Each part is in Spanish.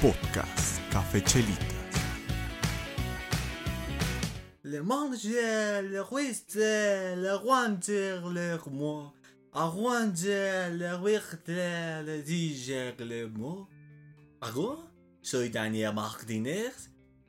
Podcast Café Chelitas. Le manger, le rester, le ranger, le moi. Arranger, le richter, le diger, le mo. ¿Algo? Soy Daniel Martínez.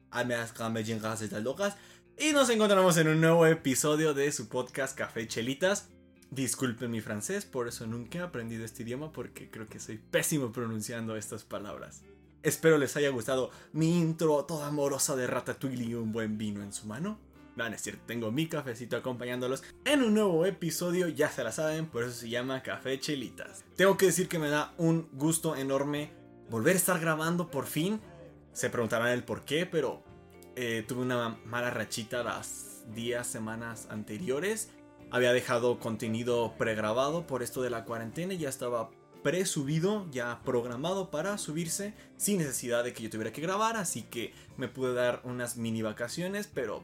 Ameas Medellín de Locas. Y nos encontramos en un nuevo episodio de su podcast Café Chelitas. Disculpen mi francés, por eso nunca he aprendido este idioma porque creo que soy pésimo pronunciando estas palabras. Espero les haya gustado mi intro toda amorosa de Ratatouille y un buen vino en su mano. No, es cierto, tengo mi cafecito acompañándolos en un nuevo episodio, ya se la saben, por eso se llama Café Chelitas. Tengo que decir que me da un gusto enorme volver a estar grabando por fin. Se preguntarán el por qué, pero eh, tuve una mala rachita las días, semanas anteriores. Había dejado contenido pregrabado por esto de la cuarentena y ya estaba pre-subido, ya programado para subirse sin necesidad de que yo tuviera que grabar, así que me pude dar unas mini vacaciones, pero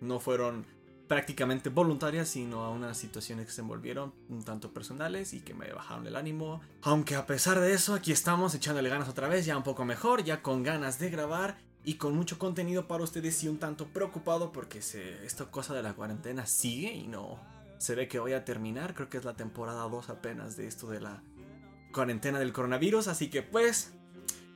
no fueron prácticamente voluntarias, sino a unas situaciones que se envolvieron un tanto personales y que me bajaron el ánimo. Aunque a pesar de eso, aquí estamos echándole ganas otra vez, ya un poco mejor, ya con ganas de grabar y con mucho contenido para ustedes y un tanto preocupado porque se, esta cosa de la cuarentena sigue y no se ve que voy a terminar, creo que es la temporada 2 apenas de esto de la cuarentena del coronavirus, así que pues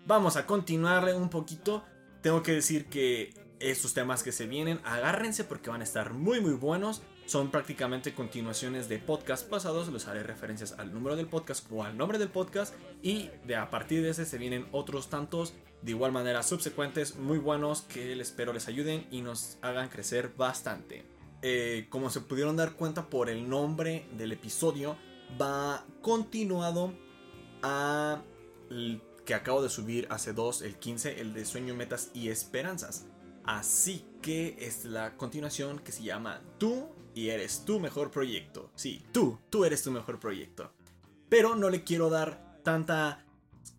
vamos a continuarle un poquito. Tengo que decir que estos temas que se vienen, agárrense porque van a estar muy muy buenos. Son prácticamente continuaciones de podcast pasados, les haré referencias al número del podcast o al nombre del podcast y de a partir de ese se vienen otros tantos de igual manera subsecuentes muy buenos que espero les ayuden y nos hagan crecer bastante. Eh, como se pudieron dar cuenta por el nombre del episodio, va continuado a que acabo de subir hace dos, el 15, el de Sueño, Metas y Esperanzas. Así que es la continuación que se llama Tú y eres tu mejor proyecto. Sí, tú, tú eres tu mejor proyecto. Pero no le quiero dar tanta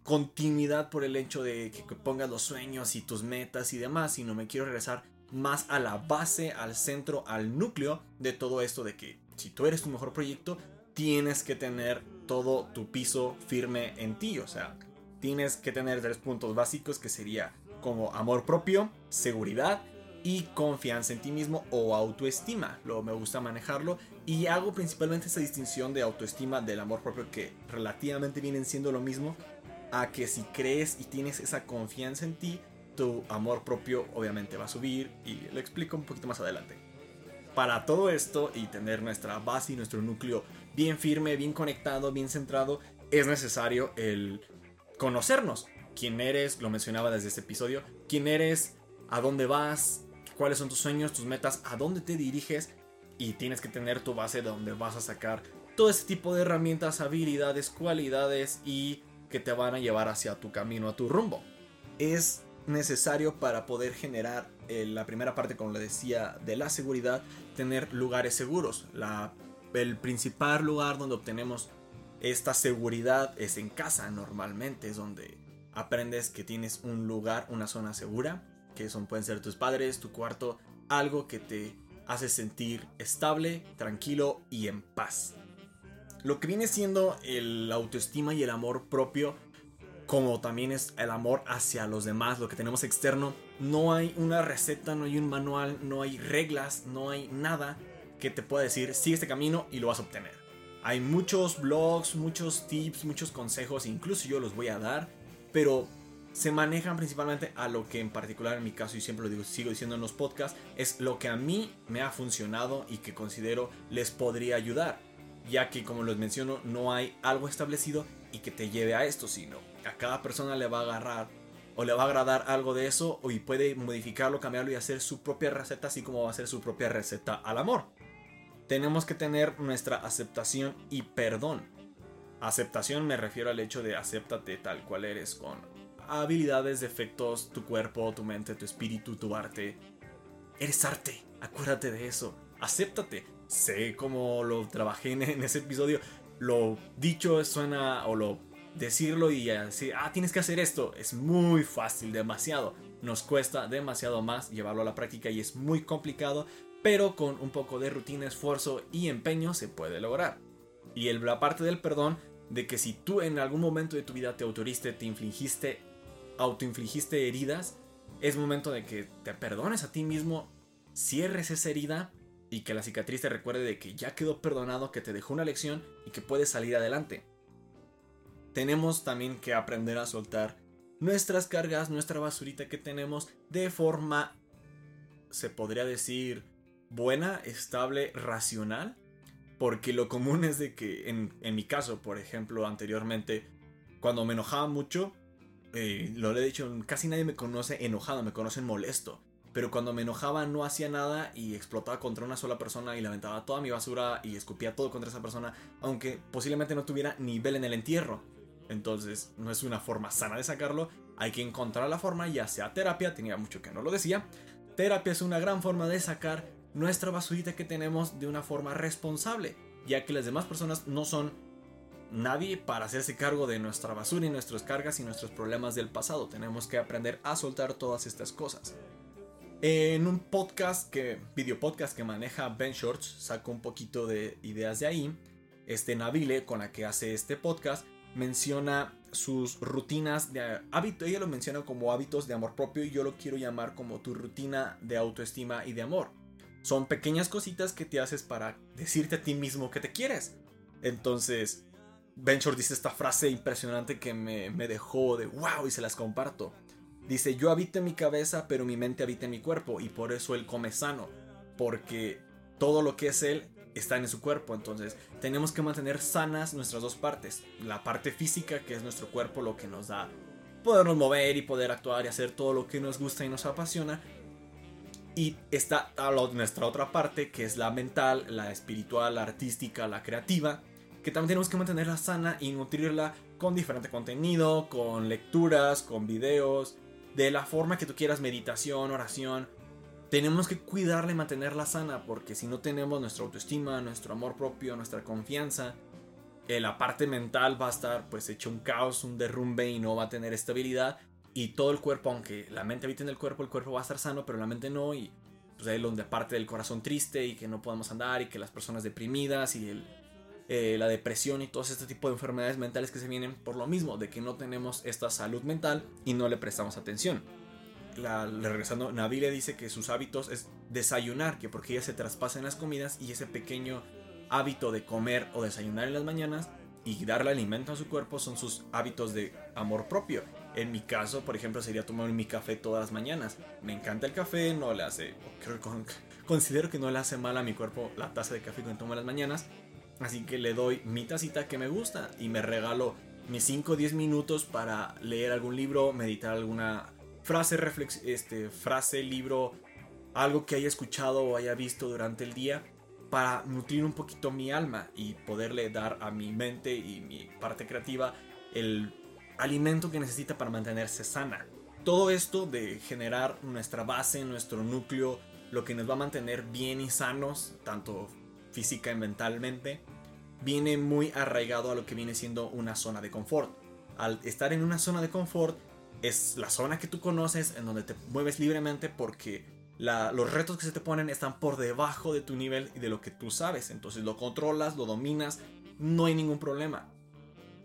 continuidad por el hecho de que pongas los sueños y tus metas y demás, sino me quiero regresar más a la base, al centro, al núcleo de todo esto de que si tú eres tu mejor proyecto, tienes que tener todo tu piso firme en ti. O sea, tienes que tener tres puntos básicos que sería como amor propio, seguridad y confianza en ti mismo o autoestima. Lo me gusta manejarlo y hago principalmente esa distinción de autoestima del amor propio que relativamente vienen siendo lo mismo a que si crees y tienes esa confianza en ti, tu amor propio obviamente va a subir y lo explico un poquito más adelante. Para todo esto y tener nuestra base y nuestro núcleo bien firme, bien conectado, bien centrado, es necesario el conocernos. Quién eres, lo mencionaba desde este episodio, quién eres, a dónde vas, cuáles son tus sueños, tus metas, a dónde te diriges y tienes que tener tu base de donde vas a sacar todo ese tipo de herramientas, habilidades, cualidades y que te van a llevar hacia tu camino, a tu rumbo. Es necesario para poder generar eh, la primera parte, como le decía, de la seguridad, tener lugares seguros. La, el principal lugar donde obtenemos esta seguridad es en casa normalmente, es donde aprendes que tienes un lugar, una zona segura, que son, pueden ser tus padres, tu cuarto, algo que te hace sentir estable, tranquilo y en paz. Lo que viene siendo el autoestima y el amor propio como también es el amor hacia los demás, lo que tenemos externo. No hay una receta, no hay un manual, no hay reglas, no hay nada que te pueda decir sigue este camino y lo vas a obtener. Hay muchos blogs, muchos tips, muchos consejos, incluso yo los voy a dar, pero se manejan principalmente a lo que en particular en mi caso, y siempre lo digo, sigo diciendo en los podcasts, es lo que a mí me ha funcionado y que considero les podría ayudar, ya que como les menciono, no hay algo establecido y que te lleve a esto, sino a cada persona le va a agarrar o le va a agradar algo de eso y puede modificarlo, cambiarlo y hacer su propia receta, así como va a hacer su propia receta al amor. Tenemos que tener nuestra aceptación y perdón. Aceptación me refiero al hecho de acéptate tal cual eres con habilidades, defectos, tu cuerpo, tu mente, tu espíritu, tu arte. Eres arte, acuérdate de eso. Acéptate. Sé cómo lo trabajé en ese episodio. Lo dicho suena o lo decirlo y decir, ah, tienes que hacer esto, es muy fácil, demasiado. Nos cuesta demasiado más llevarlo a la práctica y es muy complicado, pero con un poco de rutina, esfuerzo y empeño se puede lograr. Y el, la parte del perdón, de que si tú en algún momento de tu vida te autoriste, te infligiste autoinfligiste heridas, es momento de que te perdones a ti mismo, cierres esa herida y que la cicatriz te recuerde de que ya quedó perdonado, que te dejó una lección y que puedes salir adelante. Tenemos también que aprender a soltar nuestras cargas, nuestra basurita que tenemos de forma, se podría decir, buena, estable, racional. Porque lo común es de que, en, mi caso, por ejemplo, anteriormente, cuando me enojaba mucho, eh, lo he dicho, casi nadie me conoce enojado, me conocen molesto. Pero cuando me enojaba no hacía nada y explotaba contra una sola persona y lamentaba toda mi basura y escupía todo contra esa persona, aunque posiblemente no tuviera nivel en el entierro. Entonces no es una forma sana de sacarlo, hay que encontrar la forma, ya sea terapia, tenía mucho que no lo decía. Terapia es una gran forma de sacar nuestra basurita que tenemos de una forma responsable, ya que las demás personas no son nadie para hacerse cargo de nuestra basura y nuestras cargas y nuestros problemas del pasado. Tenemos que aprender a soltar todas estas cosas. En un podcast que, video podcast que maneja Ben Shorts, saco un poquito de ideas de ahí. Este Nabile, con la que hace este podcast, menciona sus rutinas de hábito. Ella lo menciona como hábitos de amor propio y yo lo quiero llamar como tu rutina de autoestima y de amor. Son pequeñas cositas que te haces para decirte a ti mismo que te quieres. Entonces, Shorts dice esta frase impresionante que me, me dejó de wow y se las comparto. Dice, yo habito en mi cabeza, pero mi mente habita en mi cuerpo y por eso él come sano, porque todo lo que es él está en su cuerpo, entonces tenemos que mantener sanas nuestras dos partes, la parte física que es nuestro cuerpo, lo que nos da podernos mover y poder actuar y hacer todo lo que nos gusta y nos apasiona, y está nuestra otra parte que es la mental, la espiritual, la artística, la creativa, que también tenemos que mantenerla sana y nutrirla con diferente contenido, con lecturas, con videos, de la forma que tú quieras, meditación, oración. Tenemos que cuidarla y mantenerla sana, porque si no tenemos nuestra autoestima, nuestro amor propio, nuestra confianza, eh, la parte mental va a estar pues hecho un caos, un derrumbe y no va a tener estabilidad. Y todo el cuerpo, aunque la mente habita en el cuerpo, el cuerpo va a estar sano, pero la mente no. Y pues ahí donde parte del corazón triste y que no podemos andar y que las personas deprimidas y eh, la depresión y todo este tipo de enfermedades mentales que se vienen por lo mismo, de que no tenemos esta salud mental y no le prestamos atención. La, regresando, Nabile dice que sus hábitos es desayunar, que porque ella se traspasa en las comidas y ese pequeño hábito de comer o desayunar en las mañanas y darle alimento a su cuerpo son sus hábitos de amor propio. En mi caso, por ejemplo, sería tomar mi café todas las mañanas. Me encanta el café, no le hace, considero que no le hace mal a mi cuerpo la taza de café que tomo en las mañanas. Así que le doy mi tacita que me gusta y me regalo mis 5 o 10 minutos para leer algún libro, meditar alguna frase, este, frase, libro, algo que haya escuchado o haya visto durante el día para nutrir un poquito mi alma y poderle dar a mi mente y mi parte creativa el alimento que necesita para mantenerse sana. Todo esto de generar nuestra base, nuestro núcleo, lo que nos va a mantener bien y sanos, tanto física y mentalmente, viene muy arraigado a lo que viene siendo una zona de confort. Al estar en una zona de confort, es la zona que tú conoces, en donde te mueves libremente porque los retos que se te ponen están por debajo de tu nivel y de lo que tú sabes. Entonces lo controlas, lo dominas, no hay ningún problema.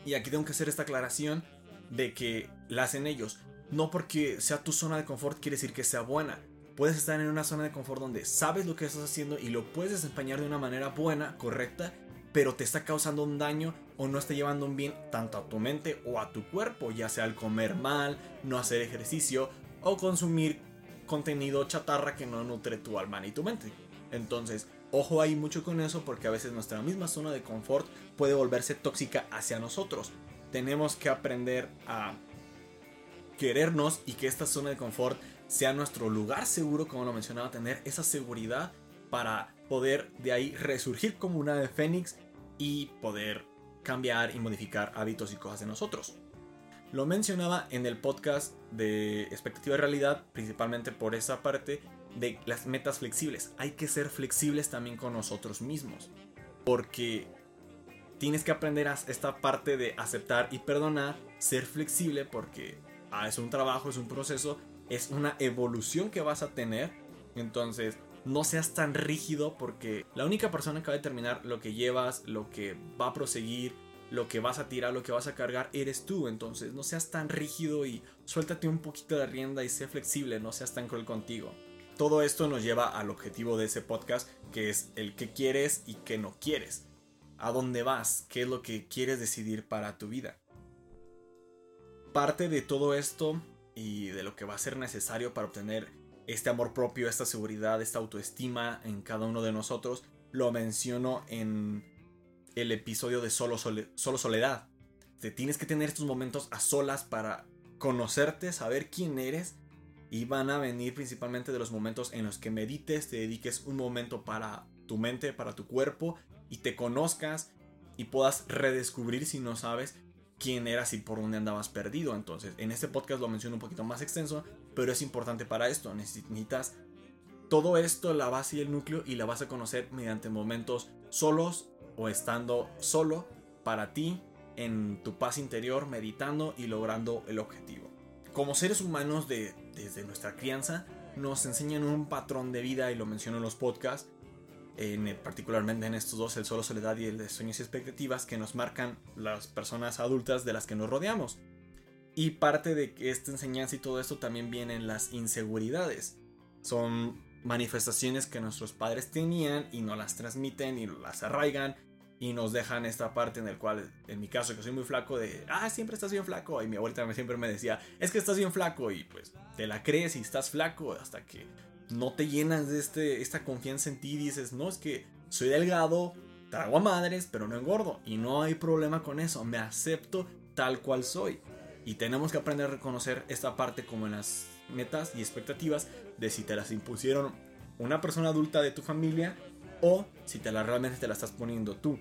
Y aquí tengo que hacer esta aclaración de que la hacen ellos. No porque sea tu zona de confort quiere decir que sea buena puedes estar en una zona de confort donde sabes lo que estás haciendo y lo puedes desempeñar de una manera buena, correcta, pero te está causando un daño o no está llevando un bien tanto a tu mente o a tu cuerpo, ya sea al comer mal, no hacer ejercicio o consumir contenido chatarra que no nutre tu alma ni tu mente. Entonces, ojo ahí mucho con eso porque a veces nuestra misma zona de confort puede volverse tóxica hacia nosotros. Tenemos que aprender a querernos y que esta zona de confort sea nuestro lugar seguro, como lo mencionaba, tener esa seguridad para poder de ahí resurgir como una de Fénix y poder cambiar y modificar hábitos y cosas de nosotros. Lo mencionaba en el podcast de expectativa de realidad, principalmente por esa parte de las metas flexibles. Hay que ser flexibles también con nosotros mismos. Porque tienes que aprender a esta parte de aceptar y perdonar, ser flexible porque ah, es un trabajo, es un proceso es una evolución que vas a tener. Entonces, no seas tan rígido porque la única persona que va a determinar lo que llevas, lo que va a proseguir lo que vas a tirar, lo que vas a cargar, eres tú. Entonces, no seas tan rígido y suéltate un poquito de rienda y sé flexible, no seas tan cruel contigo. Todo esto nos lleva al objetivo de ese podcast, que es el que quieres y que no quieres. ¿A dónde vas? ¿Qué es lo que quieres decidir para tu vida? Parte de todo esto y de lo que va a ser necesario para obtener este amor propio, esta seguridad, esta autoestima en cada uno de nosotros, lo menciono en el episodio de Solo, Solo Soledad. Te tienes que tener estos momentos a solas para conocerte, saber quién eres. Y van a venir principalmente de los momentos en los que medites, te dediques un momento para tu mente, para tu cuerpo y te conozcas y puedas redescubrir si no sabes quién eras y por dónde andabas perdido. Entonces, en este podcast lo menciono un poquito más extenso, pero es importante para esto. Necesitas todo esto, la base y el núcleo, y la vas a conocer mediante momentos solos o estando solo para ti en tu paz interior, meditando y logrando el objetivo. Como seres humanos de, desde nuestra crianza, nos enseñan un patrón de vida y lo menciono en los podcasts, en, particularmente en estos dos, el solo soledad y el de sueños y expectativas, que nos marcan las personas adultas de las que nos rodeamos. Y parte de esta enseñanza y todo esto también vienen las inseguridades. Son manifestaciones que nuestros padres tenían y no las transmiten y las arraigan y nos dejan esta parte en el cual, en mi caso, que soy muy flaco, de, ah, siempre estás bien flaco. Y mi abuelita siempre me decía, es que estás bien flaco. Y pues te la crees y estás flaco hasta que no te llenas de este, esta confianza en ti y dices, no, es que soy delgado, trago a madres, pero no engordo. Y no hay problema con eso, me acepto tal cual soy. Y tenemos que aprender a reconocer esta parte como en las metas y expectativas de si te las impusieron una persona adulta de tu familia o si te la realmente te la estás poniendo tú.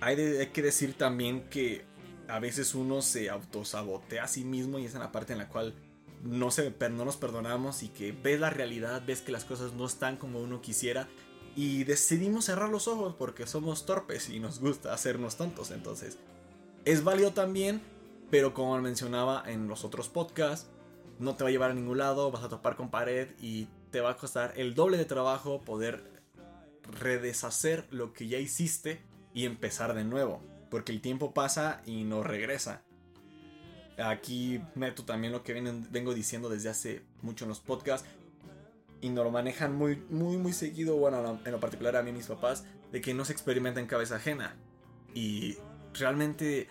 Hay, que decir también que a veces uno se autosabotea a sí mismo y es en la parte en la cual no, se, no nos perdonamos y que ves la realidad, ves que las cosas no están como uno quisiera y decidimos cerrar los ojos porque somos torpes y nos gusta hacernos tontos. Entonces, es válido también, pero como mencionaba en los otros podcasts, no te va a llevar a ningún lado, vas a topar con pared y te va a costar el doble de trabajo poder redeshacer lo que ya hiciste y empezar de nuevo. Porque el tiempo pasa y no regresa. Aquí meto también lo que vengo diciendo desde hace mucho en los podcasts. Y nos lo manejan muy, muy, muy seguido, bueno, en lo particular a mí y mis papás, de que no se experimenta en cabeza ajena. Y realmente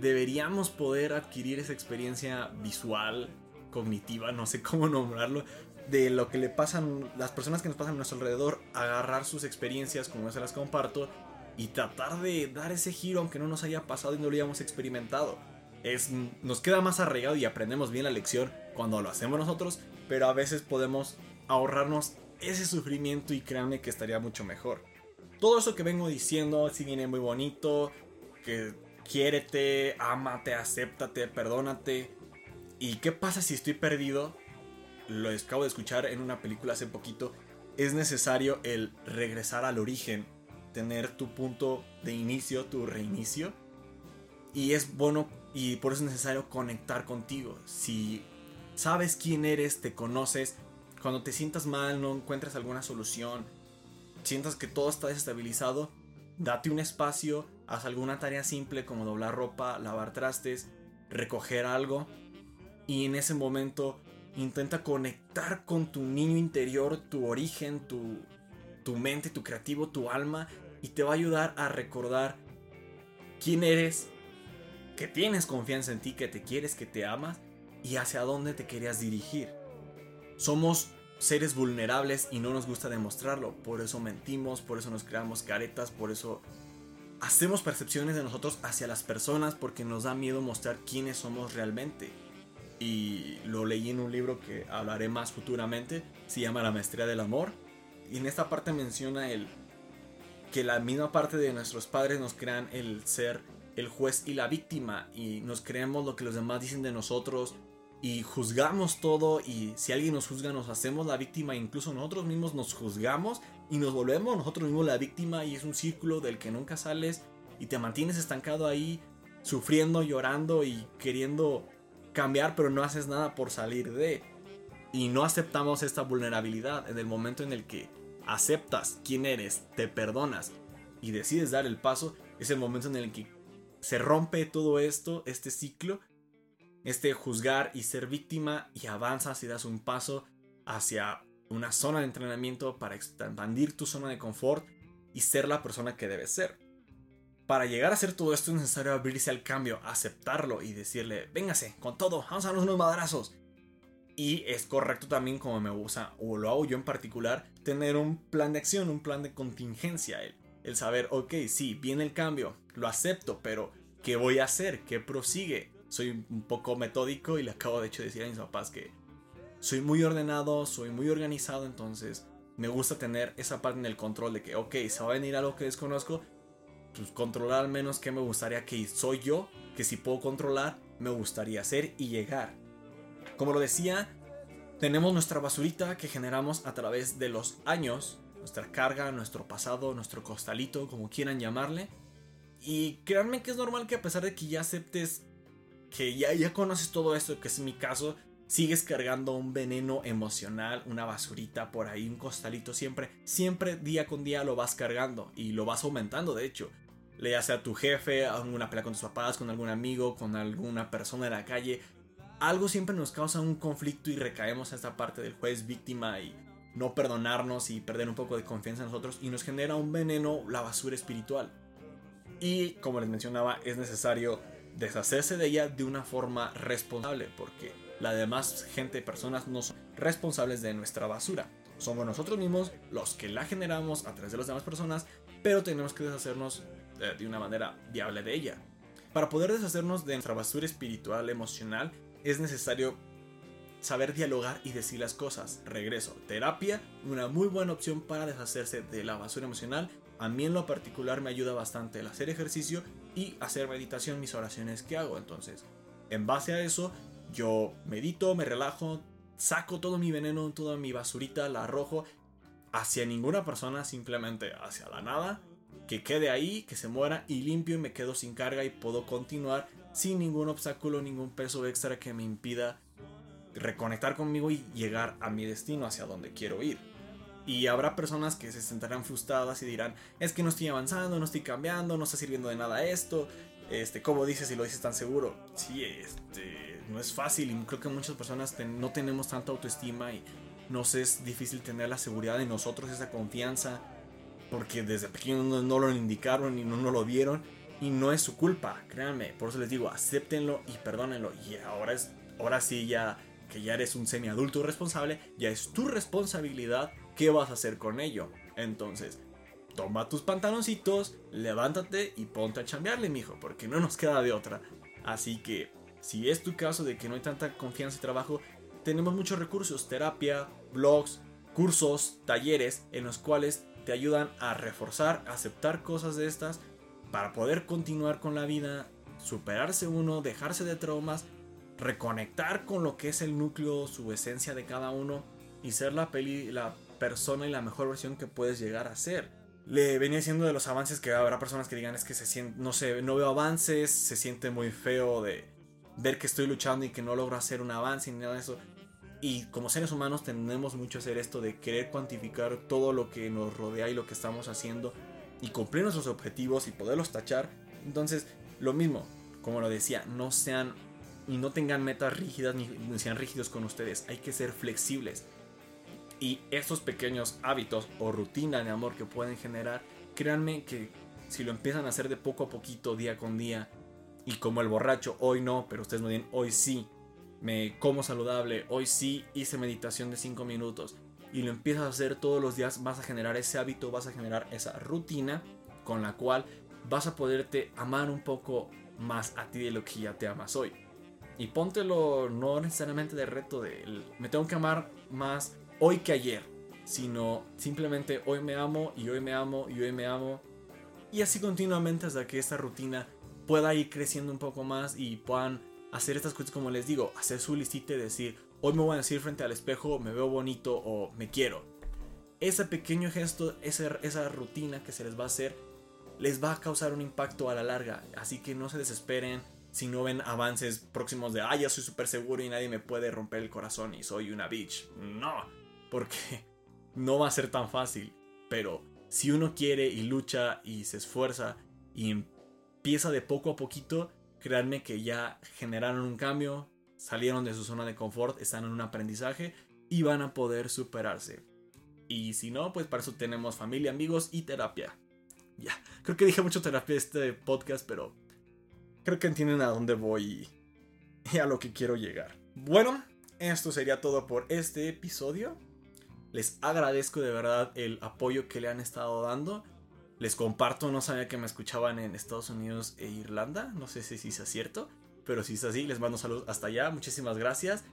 deberíamos poder adquirir esa experiencia visual, cognitiva, no sé cómo nombrarlo, de lo que le pasan, las personas que nos pasan a nuestro alrededor, agarrar sus experiencias como yo se las comparto y tratar de dar ese giro aunque no nos haya pasado y no lo hayamos experimentado. Es, nos queda más arraigado y aprendemos bien la lección cuando lo hacemos nosotros, pero a veces podemos ahorrarnos ese sufrimiento y créanme que estaría mucho mejor. Todo eso que vengo diciendo, si viene muy bonito, que quiérete, ámate, acéptate, perdónate. ¿Y qué pasa si estoy perdido? lo acabo de escuchar en una película hace poquito, es necesario el regresar al origen, tener tu punto de inicio, tu reinicio. Y es bueno y por eso es necesario conectar contigo. Si sabes quién eres, te conoces, cuando te sientas mal, no encuentras alguna solución, sientas que todo está desestabilizado, date un espacio, haz alguna tarea simple como doblar ropa, lavar trastes, recoger algo y en ese momento Intenta conectar con tu niño interior, tu origen, tu, tu mente, tu creativo, tu alma. Y te va a ayudar a recordar quién eres, que tienes confianza en ti, que te quieres, que te amas y hacia dónde te querías dirigir. Somos seres vulnerables y no nos gusta demostrarlo. Por eso mentimos, por eso nos creamos caretas, por eso hacemos percepciones de nosotros hacia las personas porque nos da miedo mostrar quiénes somos realmente y lo leí en un libro que hablaré más futuramente, se llama La Maestría del Amor, y en esta parte menciona el que la misma parte de nuestros padres nos crean el ser el juez y la víctima y nos creemos lo que los demás dicen de nosotros y juzgamos todo y si alguien nos juzga nos hacemos la víctima incluso nosotros mismos nos juzgamos y nos volvemos nosotros mismos la víctima y es un círculo del que nunca sales y te mantienes estancado ahí sufriendo, llorando y queriendo cambiar, pero no haces nada por salir de. Y no aceptamos esta vulnerabilidad en el momento en el que aceptas quién eres, te perdonas y decides dar el paso, es el momento en el que se rompe todo esto, este ciclo, este juzgar y ser víctima y avanzas y das un paso hacia una zona de entrenamiento para expandir tu zona de confort y ser la persona que debes ser. Para llegar a hacer todo esto es necesario abrirse al cambio, aceptarlo y decirle, véngase, con todo, vamos a darnos unos madrazos. Y es correcto también, como me gusta, o lo hago yo en particular, tener un plan de acción, un plan de contingencia. El saber, ok, sí, viene el cambio, lo acepto, pero ¿qué voy a hacer? ¿Qué prosigue? Soy un poco metódico y le acabo de decir a mis papás que soy muy ordenado, soy muy organizado, entonces me gusta tener esa parte en el control de que, ok, se va a venir algo que desconozco, pues controlar al menos que me gustaría que soy yo, que si puedo controlar, me gustaría hacer y llegar. Como lo decía, tenemos nuestra basurita que generamos a través de los años, nuestra carga, nuestro pasado, nuestro costalito, como quieran llamarle. Y créanme que es normal que a pesar de que ya aceptes que ya, ya conoces todo esto, que es mi caso, sigues cargando un veneno emocional, una basurita por ahí, un costalito siempre, siempre día con día lo vas cargando y lo vas aumentando de hecho. Le sea a tu jefe, a alguna pelea con tus papás, con algún amigo, con alguna persona de la calle, algo siempre nos causa un conflicto y recaemos a esta parte del juez víctima y no perdonarnos y perder un poco de confianza en nosotros y nos genera un veneno, la basura espiritual. Y como les mencionaba, es necesario deshacerse de ella de una forma responsable porque la demás gente, personas no son responsables de nuestra basura. Somos nosotros mismos los que la generamos a través de las demás personas, pero tenemos que deshacernos eh, de una manera viable de ella. Para poder deshacernos de nuestra basura espiritual, emocional, es necesario saber dialogar y decir las cosas. Regreso, terapia, una muy buena opción para deshacerse de la basura emocional. A mí en lo particular me ayuda bastante el hacer ejercicio y hacer meditación, mis oraciones que hago. Entonces, en base a eso, yo medito, me relajo, saco todo mi veneno, toda mi basurita, la arrojo hacia ninguna persona, simplemente hacia la nada, que quede ahí, que se muera y limpio y me quedo sin carga y puedo continuar sin ningún obstáculo, ningún peso extra que me impida reconectar conmigo y llegar a mi destino, hacia donde quiero ir. Y habrá personas que se sentarán frustradas y dirán, es que no estoy avanzando, no estoy cambiando, no está sirviendo de nada esto. Este, ¿cómo dices y lo dices tan seguro? Sí, este, no es fácil y creo que muchas personas no tenemos tanta autoestima y nos es difícil tener la seguridad en nosotros, esa confianza, porque desde pequeños no, no lo indicaron y no, no lo vieron y no es su culpa, créanme. Por eso les digo, acéptenlo y perdónenlo. Y ahora, es, ahora sí, ya que ya eres un semi-adulto responsable, ya es tu responsabilidad qué vas a hacer con ello. Entonces, toma tus pantaloncitos, levántate y ponte a chambearle, mijo, porque no nos queda de otra. Así que, si es tu caso de que no hay tanta confianza y trabajo, tenemos muchos recursos, terapia, blogs, cursos, talleres, en los cuales te ayudan a reforzar, aceptar cosas de estas para poder continuar con la vida, superarse uno, dejarse de traumas, reconectar con lo que es el núcleo, su esencia de cada uno y ser la, peli, la persona y la mejor versión que puedes llegar a ser. Le venía diciendo de los avances que habrá personas que digan es que se siente, no sé, no veo avances, se siente muy feo de ver que estoy luchando y que no logro hacer un avance ni nada de eso. Y como seres humanos tenemos mucho hacer esto de querer cuantificar todo lo que nos rodea y lo que estamos haciendo y cumplir nuestros objetivos y poderlos tachar. Entonces, lo mismo, como lo decía, no sean y no tengan metas rígidas ni, sean rígidos con ustedes. Hay que ser flexibles. Y estos pequeños hábitos o rutina de amor que pueden generar, créanme que si lo empiezan a hacer de poco a poquito, día con día, y como el borracho, hoy no, pero ustedes me dicen, hoy sí, me como saludable, hoy sí hice meditación de 5 minutos, y lo empiezas a hacer todos los días, vas a generar ese hábito, vas a generar esa rutina con la cual vas a poderte amar un poco más a ti de lo que ya te amas hoy. Y póntelo no necesariamente de reto de me tengo que amar más hoy que ayer, sino simplemente hoy me amo y hoy me amo y hoy me amo. Y así continuamente hasta que esta rutina pueda ir creciendo un poco más y puedan hacer estas cosas como les digo, hacer su listita y decir, Hoy me voy a decir frente al espejo, me veo bonito o me quiero. Ese pequeño gesto, esa, esa rutina que se les va a hacer, les va a causar un impacto a la larga. Así que no se desesperen si no ven avances próximos de, ah, ya soy súper seguro y nadie me puede romper el corazón y soy una bitch. No, porque no va a ser tan fácil. Pero si uno quiere y lucha y se esfuerza y empieza de poco a poquito, créanme que ya generaron un cambio, salieron de su zona de confort, están en un aprendizaje y van a poder superarse. Y si no, pues para eso tenemos familia, amigos y terapia. Ya, creo que dije mucho terapia este podcast, pero creo que entienden a dónde voy y a lo que quiero llegar. Bueno, esto sería todo por este episodio. Les agradezco de verdad el apoyo que le han estado dando. Les comparto, no sabía que me escuchaban en Estados Unidos e Irlanda. No sé si es cierto, pero si es así, les mando saludos hasta allá. Muchísimas gracias.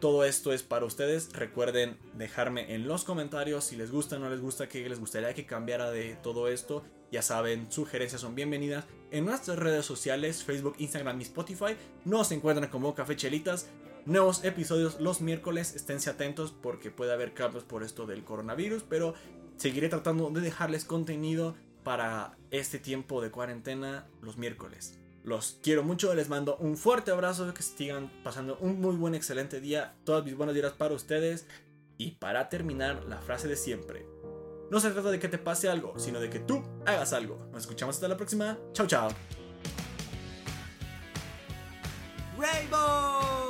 Todo esto es para ustedes. Recuerden dejarme en los comentarios si les gusta no les gusta, qué les gustaría que cambiara de todo esto. Ya saben, sugerencias son bienvenidas. En nuestras redes sociales, Facebook, Instagram y Spotify, nos encuentran como Café Chelitas. Nuevos episodios los miércoles, esténse atentos porque puede haber cambios por esto del coronavirus, pero seguiré tratando de dejarles contenido para este tiempo de cuarentena los miércoles. Los quiero mucho, les mando un fuerte abrazo, que sigan pasando un muy buen, excelente día. Todas mis buenas días para ustedes. Y para terminar, la frase de siempre. No se trata de que te pase algo, sino de que tú hagas algo. Nos escuchamos hasta la próxima. Chao, chao. Rainbow.